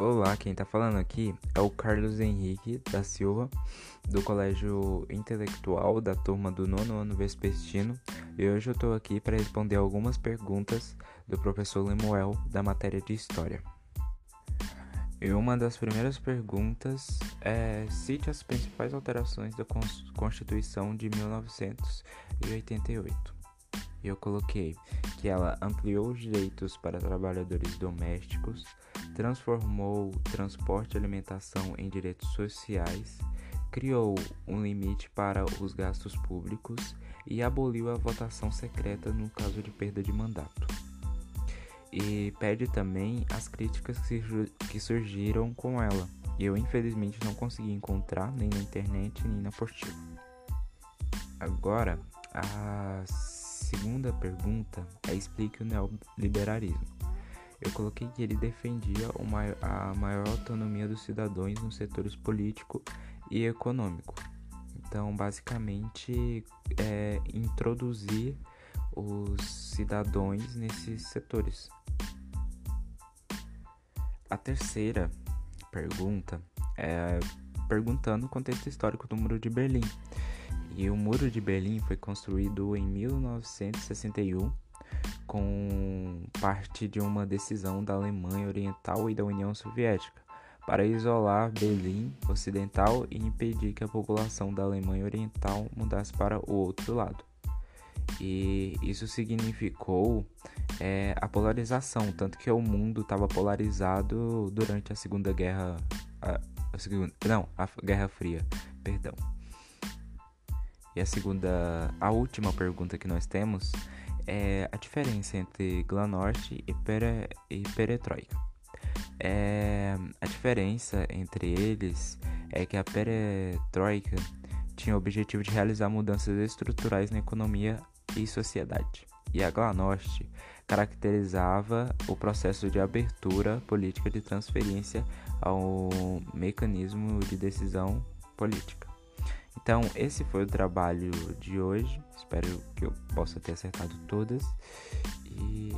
Olá, quem tá falando aqui é o Carlos Henrique da Silva, do Colégio Intelectual da turma do nono ano vespertino, e hoje eu tô aqui para responder algumas perguntas do professor Lemuel da matéria de História. E uma das primeiras perguntas é: cite as principais alterações da Constituição de 1988. Eu coloquei que ela ampliou os direitos para trabalhadores domésticos, transformou transporte e alimentação em direitos sociais, criou um limite para os gastos públicos e aboliu a votação secreta no caso de perda de mandato. E pede também as críticas que surgiram com ela. Eu infelizmente não consegui encontrar nem na internet nem na apostila. Agora, as segunda pergunta é explique o neoliberalismo. Eu coloquei que ele defendia a maior autonomia dos cidadãos nos setores político e econômico. Então, basicamente, é introduzir os cidadãos nesses setores. A terceira pergunta é perguntando o contexto histórico do Muro de Berlim. E o Muro de Berlim foi construído em 1961 com parte de uma decisão da Alemanha Oriental e da União Soviética para isolar Berlim Ocidental e impedir que a população da Alemanha Oriental mudasse para o outro lado. E isso significou é, a polarização, tanto que o mundo estava polarizado durante a Segunda Guerra, a segunda, não, a Guerra Fria, perdão. E a segunda, a última pergunta que nós temos é a diferença entre Glanorte e, pere, e Peretroika. É, a diferença entre eles é que a Peretroika tinha o objetivo de realizar mudanças estruturais na economia e sociedade, e a Glanorte caracterizava o processo de abertura política de transferência ao mecanismo de decisão política. Então, esse foi o trabalho de hoje. Espero que eu possa ter acertado todas. E.